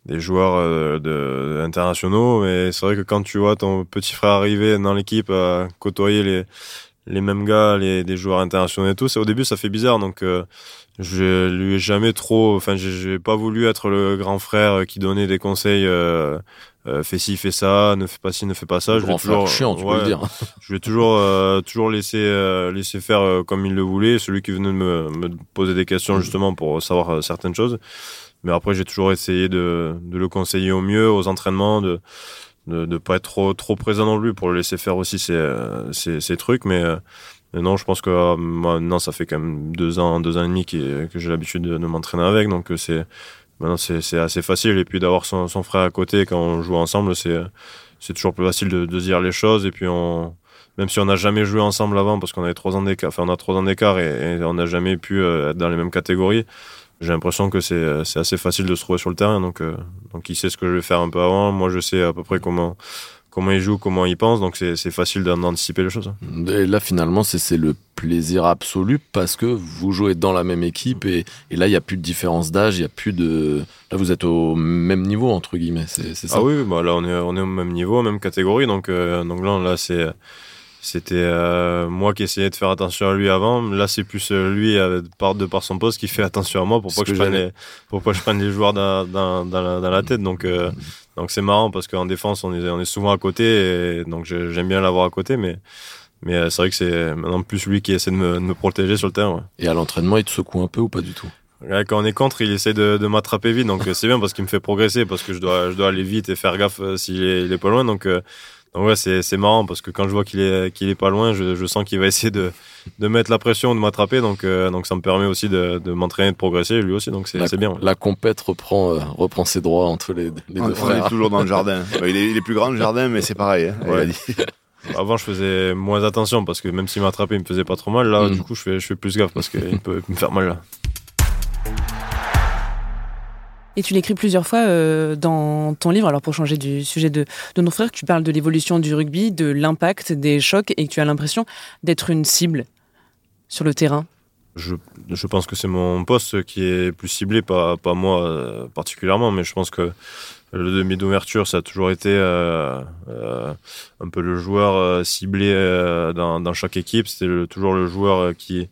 des joueurs de, internationaux, mais c'est vrai que quand tu vois ton petit frère arriver dans l'équipe à côtoyer les les mêmes gars, les des joueurs internationaux et tout, c'est au début ça fait bizarre. Donc je lui ai jamais trop, enfin j'ai pas voulu être le grand frère qui donnait des conseils euh, fais ci, fais ça, ne fais pas ci, ne fais pas ça. Je vais toujours, chiant, tu peux le dire. je vais toujours, euh, toujours laisser, euh, laisser faire euh, comme il le voulait. Celui qui venait me, me poser des questions justement pour savoir certaines choses. Mais après, j'ai toujours essayé de, de le conseiller au mieux aux entraînements, de de, de pas être trop trop présent dans lui pour le laisser faire aussi ses, ses, ses trucs. Mais non, je pense que maintenant, ça fait quand même deux ans, deux ans et demi que, que j'ai l'habitude de, de m'entraîner avec. Donc c'est Maintenant, c'est assez facile. Et puis d'avoir son, son, frère à côté quand on joue ensemble, c'est toujours plus facile de, dire les choses. Et puis on, même si on n'a jamais joué ensemble avant, parce qu'on avait trois ans d'écart, enfin on a trois ans d'écart et, on n'a jamais pu euh, être dans les mêmes catégories, j'ai l'impression que c'est assez facile de se trouver sur le terrain. Donc, euh, donc il sait ce que je vais faire un peu avant. Moi, je sais à peu près comment comment il joue, comment il pense, donc c'est facile d'anticiper les choses. Et là, finalement, c'est le plaisir absolu parce que vous jouez dans la même équipe et, et là, il n'y a plus de différence d'âge, il n'y a plus de. Là, vous êtes au même niveau, entre guillemets, c'est ça? Ah oui, bah là, on est, on est au même niveau, même catégorie, donc, euh, donc là, là c'est. C'était euh, moi qui essayais de faire attention à lui avant. Là, c'est plus euh, lui, par, de par son poste, qui fait attention à moi pour pas que, je prenne les, pour pas que je prenne les joueurs dans, dans, dans, la, dans la tête. Donc, donc c'est marrant parce qu'en défense, on est, on est souvent à côté, et donc j'aime bien l'avoir à côté, mais Mais euh, c'est vrai que c'est maintenant plus lui qui essaie de me, de me protéger sur le terrain. ouais. Et à l'entraînement, il te secoue un peu ou pas du tout? Quand on est contre, il essaie de, de m'attraper vite, donc euh, c'est bien parce qu'il me fait progresser, parce que je dois, je dois aller vite et faire gaffe euh, s'il est, il est pas loin. Donc, euh, donc ouais, c'est, c'est marrant parce que quand je vois qu'il est, qu'il est pas loin, je, je sens qu'il va essayer de, de mettre la pression, de m'attraper. Donc, euh, donc ça me permet aussi de, de m'entraîner, de progresser lui aussi. Donc c'est, bien. ouais. La compète reprend, euh, reprend ses droits entre les, les On deux est frères. toujours dans le jardin. Ouais, Il est, il est plus grand le jardin, mais c'est pareil. hein. Ouais. Il dit. Avant, je faisais moins attention parce que même s'il m'attrapait, il me faisait pas trop mal. Là, Mm. du coup, je fais, je fais plus gaffe parce qu'il peut me faire mal là. Et tu l'écris plusieurs fois euh, dans ton livre, alors pour changer du sujet de, nos frères, tu parles de l'évolution du rugby, de l'impact, des chocs, et que tu as l'impression d'être une cible sur le terrain. Je, pense que c'est mon poste qui est plus ciblé, pas, moi euh, particulièrement, mais je pense que le demi d'ouverture, ça a toujours été euh, un peu le joueur ciblé dans, chaque équipe. C'était toujours le joueur qui,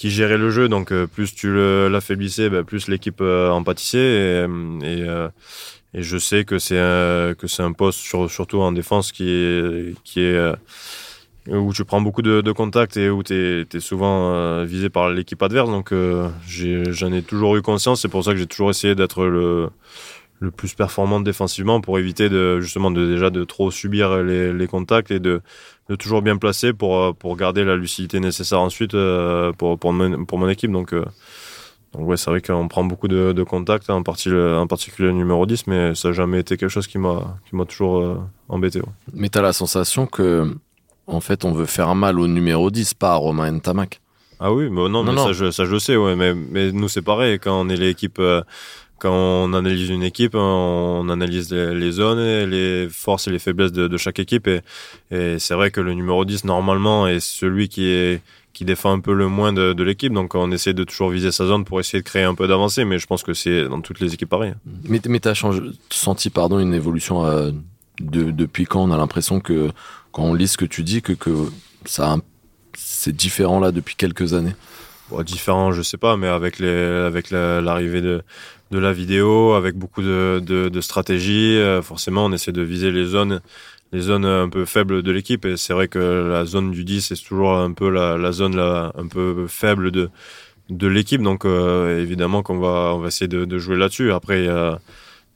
qui gérait le jeu. Donc euh, plus tu l'affaiblissais, ben, plus l'équipe euh, en pâtissait. Euh, et je sais que c'est que un poste, sur- surtout en défense, qui est, qui est où tu prends beaucoup de, contacts et où tu es, souvent visé par l'équipe adverse. Donc j'en ai, toujours eu conscience. C'est pour ça que j'ai toujours essayé d'être le, le plus performant défensivement pour éviter de, justement de, déjà de trop subir les, les contacts et de, de toujours bien placer pour, euh, pour garder la lucidité nécessaire ensuite euh, pour, pour, mon, pour mon équipe. Donc, euh, donc ouais, c'est vrai qu'on prend beaucoup de, de contacts, en, particulier le numéro 10, mais ça n'a jamais été quelque chose qui m'a qui m'a toujours embêté. ouais. Mais t'as la sensation que, en fait, on veut faire mal au numéro 10, pas à Romain Ntamak. Ah oui, mais non, Non, mais non. Ça, je, ça je le sais, ouais, mais, mais nous c'est pareil, quand on est l'équipe, euh, quand on analyse une équipe, on analyse les, zones, et les forces et les faiblesses de, chaque équipe, et, c'est vrai que le numéro 10 normalement est celui qui défend un peu le moins de, l'équipe, donc on essaie de toujours viser sa zone pour essayer de créer un peu d'avancée, mais je pense que c'est dans toutes les équipes pareil. Mais, mais t'as changé- senti, pardon, une évolution euh, de- depuis quand on a l'impression que, quand on lit ce que tu dis, que, que c'est différent là depuis quelques années? Bon, différent, je sais pas, mais avec les, avec la- l'arrivée de, de la vidéo, avec beaucoup de, de, de stratégies, euh, forcément, on essaie de viser les zones, les zones un peu faibles de l'équipe. Et c'est vrai que la zone du 10, c'est toujours un peu la, la zone là, un peu faible de, de l'équipe. Donc, euh, évidemment qu'on va, on va essayer de, de jouer là-dessus. Après,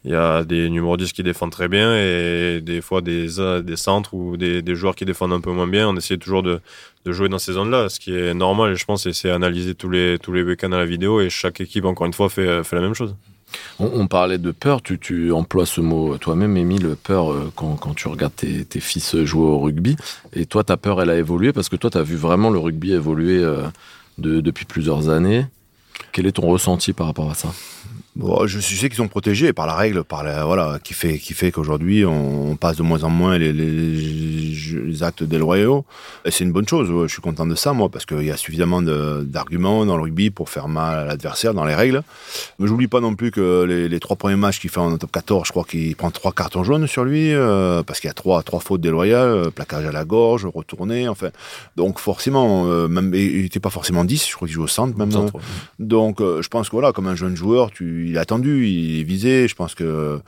il y a des numéros 10 qui défendent très bien et des fois des, des centres ou des, des joueurs qui défendent un peu moins bien. On essaie toujours de, de jouer dans ces zones-là, ce qui est normal. Je pense et c'est analyser tous les, tous les week-ends à la vidéo et chaque équipe, encore une fois, fait, fait la même chose. On, parlait de peur, tu, tu emploies ce mot toi-même, Émile, peur euh, quand, quand tu regardes tes, tes fils jouer au rugby. Et toi, ta peur, elle a évolué parce que toi, tu as vu vraiment le rugby évoluer euh, de- depuis plusieurs années. Quel est ton ressenti par rapport à ça? Bon, je sais qu'ils sont protégés par la règle, par la, voilà, qui fait, qui fait qu'aujourd'hui on, on passe de moins en moins les, les, les actes déloyaux. Et c'est une bonne chose. ouais, je suis content de ça, moi, parce qu'il y a suffisamment d'arguments dans le rugby pour faire mal à l'adversaire dans les règles. Mais j'oublie pas non plus que les, les trois premiers matchs qu'il fait en top 14, je crois qu'il prend trois cartons jaunes sur lui, euh, parce qu'il y a trois, trois fautes déloyales, euh, plaquage à la gorge, retourné, enfin. Donc forcément, euh, même, il n'était pas forcément 10, je crois qu'il joue au centre, même. Centre, ouais. Donc, euh, je pense que voilà, comme un jeune joueur, tu, il est attendu, il est visé. Je pense que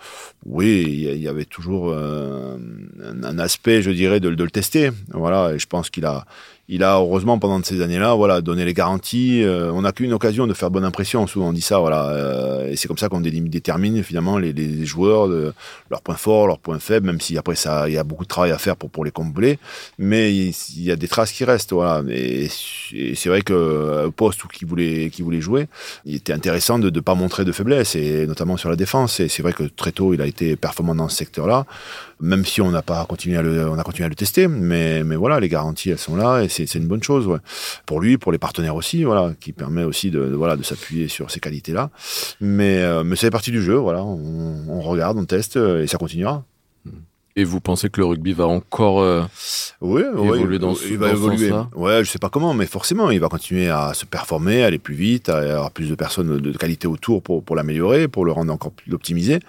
oui, il y, a- avait toujours euh, un, un aspect, je dirais, de, de le tester. Voilà, et je pense qu'il a, il a heureusement pendant ces années-là, voilà, donné les garanties. Euh, on n'a qu'une occasion de faire bonne impression. Souvent on dit ça, voilà, euh, et c'est comme ça qu'on dé- détermine finalement les, les joueurs, de, leurs points forts, leurs points faibles, même si après ça, il y a beaucoup de travail à faire pour pour les combler. Mais il, y a des traces qui restent, voilà. Et, et c'est vrai que euh, poste où qui voulait, qui voulait jouer, il était intéressant de ne pas montrer de faiblesse, et notamment sur la défense. Et c'est vrai que très tôt, il a été performant dans ce secteur-là, même si on n'a pas continué à le, on a continué à le tester. Mais, mais voilà, les garanties, elles sont là, c'est une bonne chose pour lui, pour les partenaires aussi, voilà, qui permet aussi de, voilà de s'appuyer sur ces qualités-là. Mais, euh, mais c'est partie du jeu, voilà. On, on regarde, on teste, euh, et ça continuera. Et vous pensez que le rugby va encore... euh, Oui, oui, Évoluer dans ce- il va dans évoluer. sens-là Ouais, je sais pas comment, mais forcément, il va continuer à se performer, aller plus vite, à avoir plus de personnes de, qualité autour pour, pour l'améliorer, pour le rendre encore plus optimisé.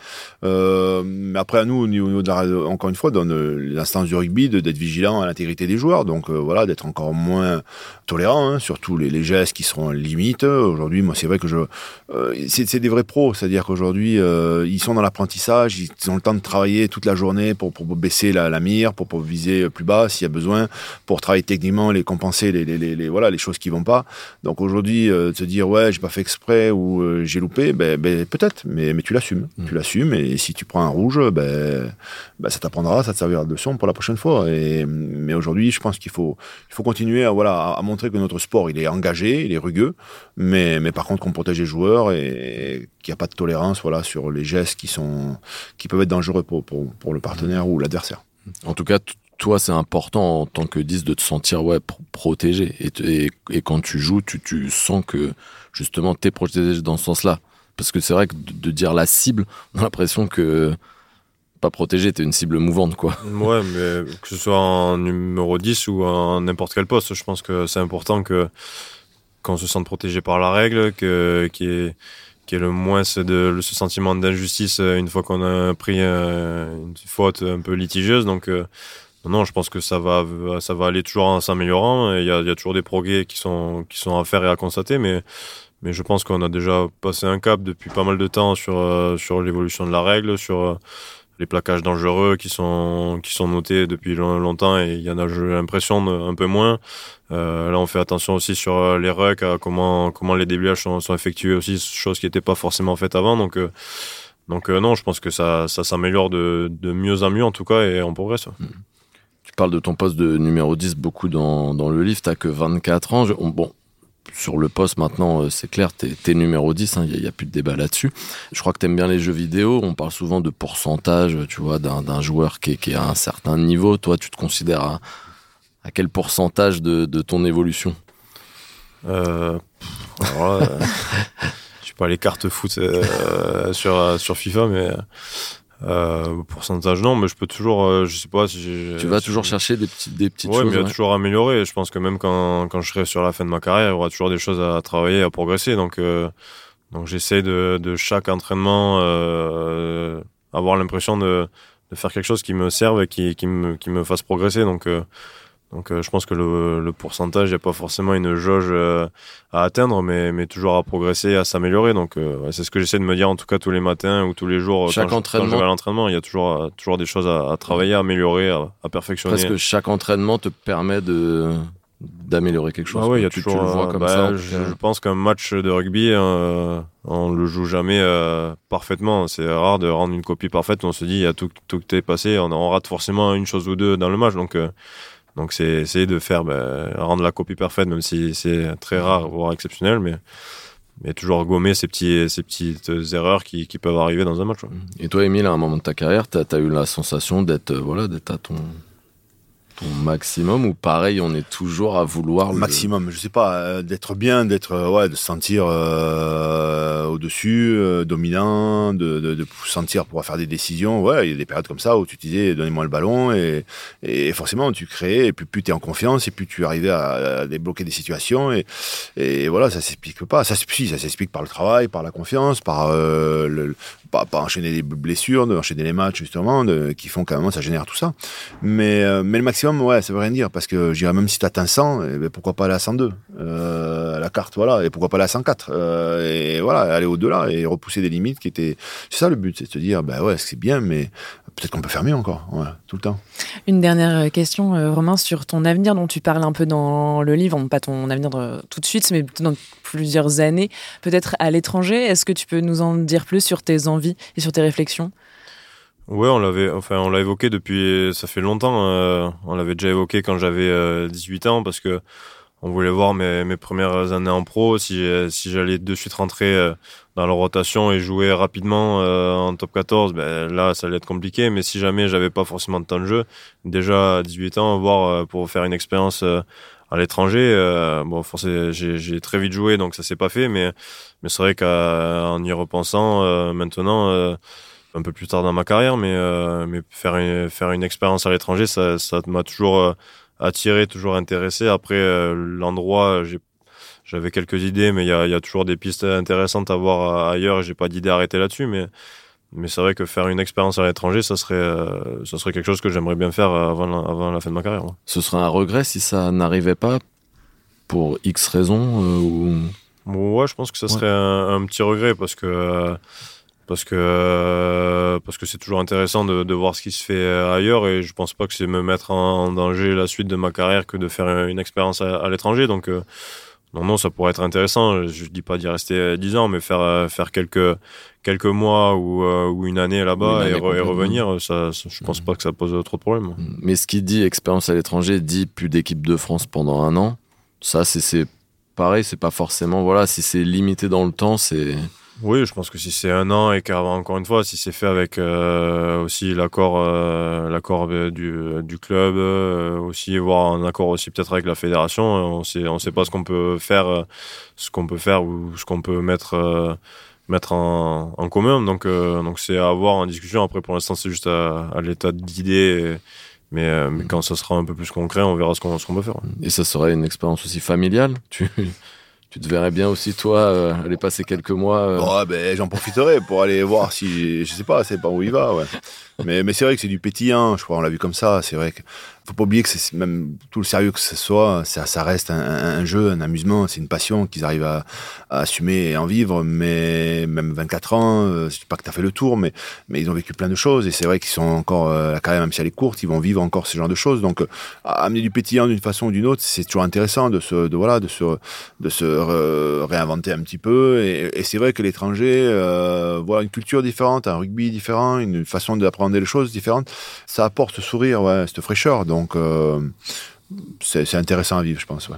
Euh, mais après, à nous, au niveau de la, encore une fois, dans l'instance du rugby, d'être vigilant à l'intégrité des joueurs. Donc euh, voilà, d'être encore moins tolérant, hein, surtout les, les gestes qui seront limites. Aujourd'hui, moi, c'est vrai que je, c'est c'est des vrais pros, c'est-à-dire qu'aujourd'hui, ils sont dans l'apprentissage, ils ont le temps de travailler toute la journée pour pour baisser la, la mire, pour, pour viser plus bas s'il y a besoin, pour travailler techniquement, les compenser, les, les, les, voilà, les choses qui vont pas. Donc aujourd'hui, euh, se dire ouais, j'ai pas fait exprès ou euh, j'ai loupé, ben, ben peut-être, mais, mais tu l'assumes. Mm. Tu l'assumes et si tu prends un rouge, ben, ben ça t'apprendra, ça te servira de leçon pour la prochaine fois. Et, mais aujourd'hui, je pense qu'il faut, il faut continuer à, voilà, à, montrer que notre sport, il est engagé, il est rugueux, mais, mais par contre qu'on protège les joueurs et qu'il n'y a pas de tolérance voilà, sur les gestes qui, sont, qui peuvent être dangereux pour, pour, pour le partenaire ou l'adversaire. En tout cas, toi, c'est important en tant que 10 de te sentir ouais, protégé. Et, et, quand tu joues, tu, tu sens que justement, tu es protégé dans ce sens-là. Parce que c'est vrai que de, dire la cible, on a l'impression que pas protégé, t'es une cible mouvante, quoi. Ouais, mais que ce soit en numéro 10 ou en n'importe quel poste, je pense que c'est important que qu'on se sente protégé par la règle, que qu'il y ait, le moins de ce sentiment d'injustice une fois qu'on a pris une faute un peu litigieuse. Donc euh, non, je pense que ça va, ça va aller toujours en s'améliorant. Il y a, y a, toujours des progrès qui sont, qui sont à faire et à constater, mais, mais je pense qu'on a déjà passé un cap depuis pas mal de temps sur, euh, sur l'évolution de la règle, sur euh, les plaquages dangereux qui sont, qui sont notés depuis longtemps et il y en a, j'ai l'impression, un peu moins. Euh, là, on fait attention aussi sur euh, les rucks, à comment, comment les déblayages sont, sont effectués aussi, chose qui n'était pas forcément faite avant. Donc, donc non, je pense que ça, ça s'améliore de, de mieux en mieux en tout cas et on progresse. Mmh parles de ton poste de numéro 10 beaucoup dans, dans le livre, t'as que 24 ans. bon, sur le poste maintenant, euh, c'est clair, t'es es numéro 10, il hein, n'y a, a, plus de débat là-dessus. Je crois que t'aimes bien les jeux vidéo, on parle souvent de pourcentage, tu vois, d'un joueur qui est, qui est, à un certain niveau. Toi, tu te considères à, à quel pourcentage de, de ton évolution? Euh, alors euh, Je sais pas les cartes foot euh, sur, sur FIFA, mais euh, pourcentage non, mais je peux toujours, euh, je sais pas si Tu vas toujours chercher des petites, des petites ouais, choses. mais il y a toujours améliorer. Je pense que même quand, quand je serai sur la fin de ma carrière, il y aura toujours des choses à travailler, à progresser. Donc, euh, donc j'essaie de, de chaque entraînement euh, avoir l'impression de, de faire quelque chose qui me serve et qui, qui, me, qui me fasse progresser. Donc, euh, donc euh, je pense que le, le pourcentage, il n'y a pas forcément une jauge euh, à atteindre, mais, mais toujours à progresser, à s'améliorer. Donc euh, c'est ce que j'essaie de me dire en tout cas tous les matins ou tous les jours. Chaque quand entraînement. Je, quand je vais à l'entraînement, il y a toujours, toujours des choses à, à travailler, à améliorer, à, à, perfectionner. Parce que chaque entraînement te permet de d'améliorer quelque chose. Ah ouais, il y a tu, toujours, tu le vois comme bah, ça. Je, je, pense qu'un match de rugby, on le joue jamais parfaitement. C'est rare de rendre une copie parfaite. On se dit, il y a tout, tout qui est passé, on, on, rate forcément une chose ou deux dans le match. Donc donc c'est essayer de faire ben, rendre la copie parfaite, même si c'est très rare, voire exceptionnel, mais toujours gommer ces petites erreurs qui, peuvent arriver dans un match. Et toi, Émile, à un moment de ta carrière, tu as, eu la sensation d'être voilà d'être à ton maximum ou pareil on est toujours à vouloir le... maximum je sais pas euh, d'être bien d'être euh, ouais de se sentir euh, au dessus euh, dominant de, de, de sentir pouvoir faire des décisions. Ouais il y a des périodes comme ça où tu disais donnez-moi le ballon et, et forcément tu crées et puis plus tu es en confiance et plus tu arrivais à, débloquer des situations et, et voilà ça s'explique pas. Ça si, ça s'explique par le travail par la confiance par le, pas, enchaîner des blessures enchaîner les matchs justement de, qui font quand même ça génère tout ça. Mais mais le maximum ouais, ça veut rien dire, parce que je dirais même si tu atteins 100, eh ben, pourquoi pas aller à 102 euh, La carte, voilà, et pourquoi pas aller à 104 euh, Et voilà, aller au-delà et repousser des limites qui étaient. C'est ça le but, c'est de se dire, bah ouais, c'est bien, mais peut-être qu'on peut faire mieux encore, tout le temps. Une dernière question, euh, Romain, sur ton avenir dont tu parles un peu dans le livre, pas ton avenir de, tout de suite, mais dans plusieurs années, peut-être à l'étranger. Est-ce que tu peux nous en dire plus sur tes envies et sur tes réflexions? Ouais, on l'avait, enfin, on l'a évoqué depuis, ça fait longtemps. Euh, on l'avait déjà évoqué quand j'avais euh, 18 ans parce que on voulait voir mes, mes premières années en pro, si, si j'allais de suite rentrer euh, dans la rotation et jouer rapidement euh, en top 14, ben là, ça allait être compliqué. Mais si jamais j'avais pas forcément de temps de jeu, déjà à 18 ans, voir euh, pour faire une expérience à l'étranger, bon, forcément, j'ai très vite joué, donc ça s'est pas fait. Mais, mais c'est vrai qu'en y repensant, maintenant un peu plus tard dans ma carrière, mais, euh, mais faire, une, faire une expérience à l'étranger, ça, ça m'a toujours euh, attiré, toujours intéressé. Après, euh, l'endroit, j'avais quelques idées, mais il y a, y a, toujours des pistes intéressantes à voir ailleurs. J'ai pas d'idée arrêtée là-dessus, mais, mais c'est vrai que faire une expérience à l'étranger, ça serait, ça serait quelque chose que j'aimerais bien faire avant la, avant la fin de ma carrière. Ouais. Ce serait un regret si ça n'arrivait pas pour X raisons ou... Ouais, je pense que ça serait ouais. un, un, petit regret parce que parce que parce que c'est toujours intéressant de, de, voir ce qui se fait ailleurs et je pense pas que c'est me mettre en, danger la suite de ma carrière que de faire une expérience à, l'étranger. Donc non non ça pourrait être intéressant. Je dis pas d'y rester 10 ans mais faire faire quelques quelques mois ou, ou une année là-bas et, revenir ça, je pense pas que ça pose trop de problèmes. Mais ce qui dit expérience à l'étranger dit plus d'équipe de France pendant un an. Ça c'est pareil c'est pas forcément voilà si c'est limité dans le temps c'est oui, je pense que si c'est un an et qu'encore une fois, si c'est fait avec euh, aussi l'accord euh, l'accord du, du club, euh, aussi voir un accord aussi peut-être avec la fédération, on sait on sait pas ce qu'on peut faire, ce qu'on peut faire ou ce qu'on peut mettre mettre en, en, commun. Donc donc c'est à voir en discussion. Après pour l'instant c'est juste à, à l'état d'idée. Mais, mais, quand ça sera un peu plus concret, on verra ce qu'on peut faire. Et ça serait une expérience aussi familiale tu, tu te verrais bien aussi, toi, euh, aller passer quelques mois. Euh... Ouais, ben, j'en profiterai pour aller voir si. Je sais pas, c'est pas où il va, ouais. mais mais c'est vrai que c'est du pétillant, je crois, on l'a vu comme ça. C'est vrai que faut pas oublier que c'est même tout le sérieux que ce soit, ça, reste un, jeu, un amusement, c'est une passion qu'ils arrivent à, assumer et en vivre. Mais même 24 ans, euh, je dis pas que tu as fait le tour, mais, ils ont vécu plein de choses et c'est vrai qu'ils sont encore, euh, la carrière, même si elle est courte, ils vont vivre encore ce genre de choses. Donc, euh, amener du pétillant d'une façon ou d'une autre, c'est toujours intéressant de se, voilà, de se, réinventer un petit peu. Et, c'est vrai que l'étranger, euh, voilà, une culture différente, un rugby différent, une façon d'apprendre les choses différentes, ça apporte ce sourire, cette fraîcheur. Donc, euh, c'est intéressant à vivre, je pense. Ouais.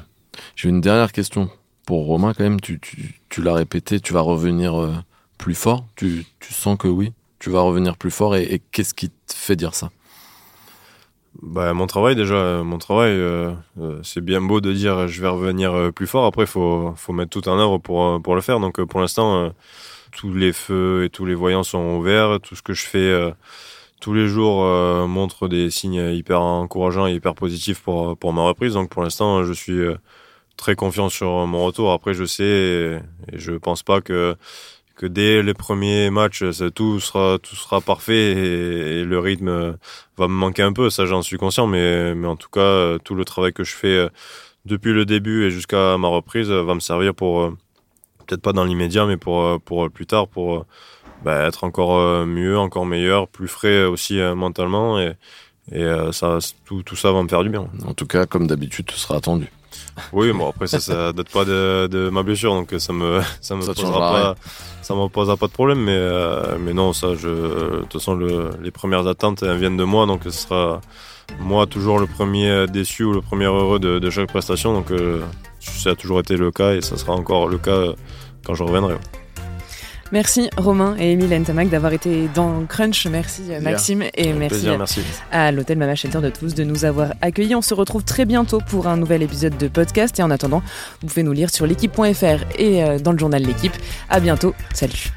J'ai une dernière question pour Romain, quand même. Tu, tu, l'as répété, tu vas revenir euh, plus fort. Tu, tu, sens que oui, tu vas revenir plus fort. Et, qu'est-ce qui te fait dire ça? Bah, mon travail déjà, mon travail, euh, c'est bien beau de dire je vais revenir plus fort. Après, il faut, faut mettre tout en œuvre pour, pour le faire. Donc pour l'instant, tous les feux et tous les voyants sont ouverts. Tout ce que je fais tous les jours euh, montrent des signes hyper encourageants et hyper positifs pour, pour ma reprise. Donc pour l'instant, je suis euh, très confiant sur mon retour. Après, je sais et, je pense pas que que dès les premiers matchs, tout sera tout sera parfait et, le rythme va me manquer un peu. Ça, j'en suis conscient, mais mais en tout cas, tout le travail que je fais euh, depuis le début et jusqu'à ma reprise va me servir pour peut-être pas dans l'immédiat, mais pour pour plus tard pour bah, être encore euh, mieux, encore meilleur, plus frais aussi euh, mentalement et, et euh, ça, tout, tout, ça va me faire du bien. En tout cas, comme d'habitude, tu seras attendu. Oui, bon après ça, ça date pas de, de, ma blessure, donc ça me ça me posera pas ça me posera pas de problème, mais mais non ça je de toute façon le, les premières attentes viennent de moi, donc ce sera moi toujours le premier déçu ou le premier heureux de, de chaque prestation, donc ça a toujours été le cas et ça sera encore le cas quand je reviendrai. Merci Romain et Emile Entamac d'avoir été dans Crunch. Merci euh, Maxime et merci, à l'hôtel Mama Shelter de tous de nous avoir accueillis. On se retrouve très bientôt pour un nouvel épisode de podcast et en attendant, vous pouvez nous lire sur l'équipe.fr et euh, dans le journal L'équipe. À bientôt. Salut.